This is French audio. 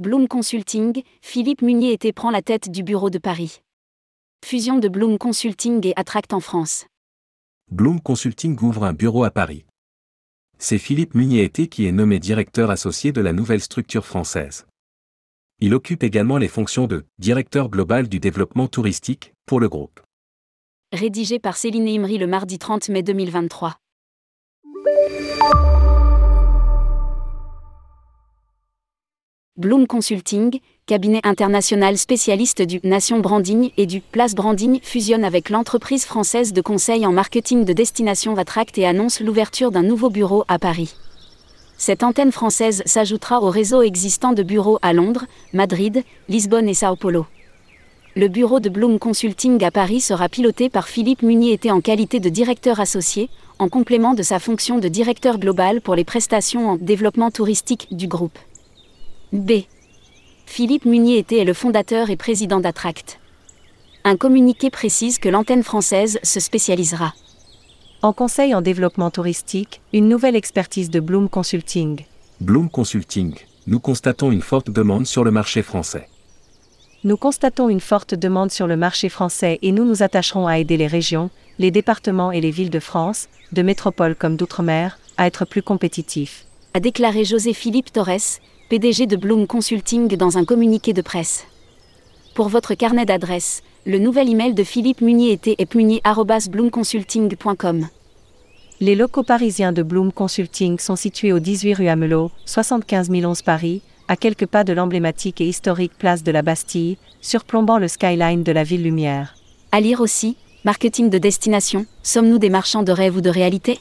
Bloom Consulting, Philippe Munier était prend la tête du bureau de Paris. Fusion de Bloom Consulting et Attract en France. Bloom Consulting ouvre un bureau à Paris. C'est Philippe Munier qui est nommé directeur associé de la nouvelle structure française. Il occupe également les fonctions de directeur global du développement touristique pour le groupe. Rédigé par Céline Imri le mardi 30 mai 2023. Bloom Consulting, cabinet international spécialiste du Nation Branding et du Place Branding, fusionne avec l'entreprise française de conseil en marketing de destination Vatract et annonce l'ouverture d'un nouveau bureau à Paris. Cette antenne française s'ajoutera au réseau existant de bureaux à Londres, Madrid, Lisbonne et Sao Paulo. Le bureau de Bloom Consulting à Paris sera piloté par Philippe Munier en qualité de directeur associé, en complément de sa fonction de directeur global pour les prestations en développement touristique du groupe. B. Philippe Munier était le fondateur et président d'Attract. Un communiqué précise que l'antenne française se spécialisera. En conseil en développement touristique, une nouvelle expertise de Bloom Consulting. Bloom Consulting, nous constatons une forte demande sur le marché français. Nous constatons une forte demande sur le marché français et nous nous attacherons à aider les régions, les départements et les villes de France, de métropole comme d'outre-mer, à être plus compétitifs. A déclaré José-Philippe Torres, PDG de Bloom Consulting dans un communiqué de presse. Pour votre carnet d'adresses, le nouvel email de Philippe Munier était epmunier.bloomconsulting.com. Les locaux parisiens de Bloom Consulting sont situés au 18 rue Amelot, 75 011 Paris, à quelques pas de l'emblématique et historique place de la Bastille, surplombant le skyline de la ville lumière. À lire aussi, marketing de destination, sommes-nous des marchands de rêve ou de réalité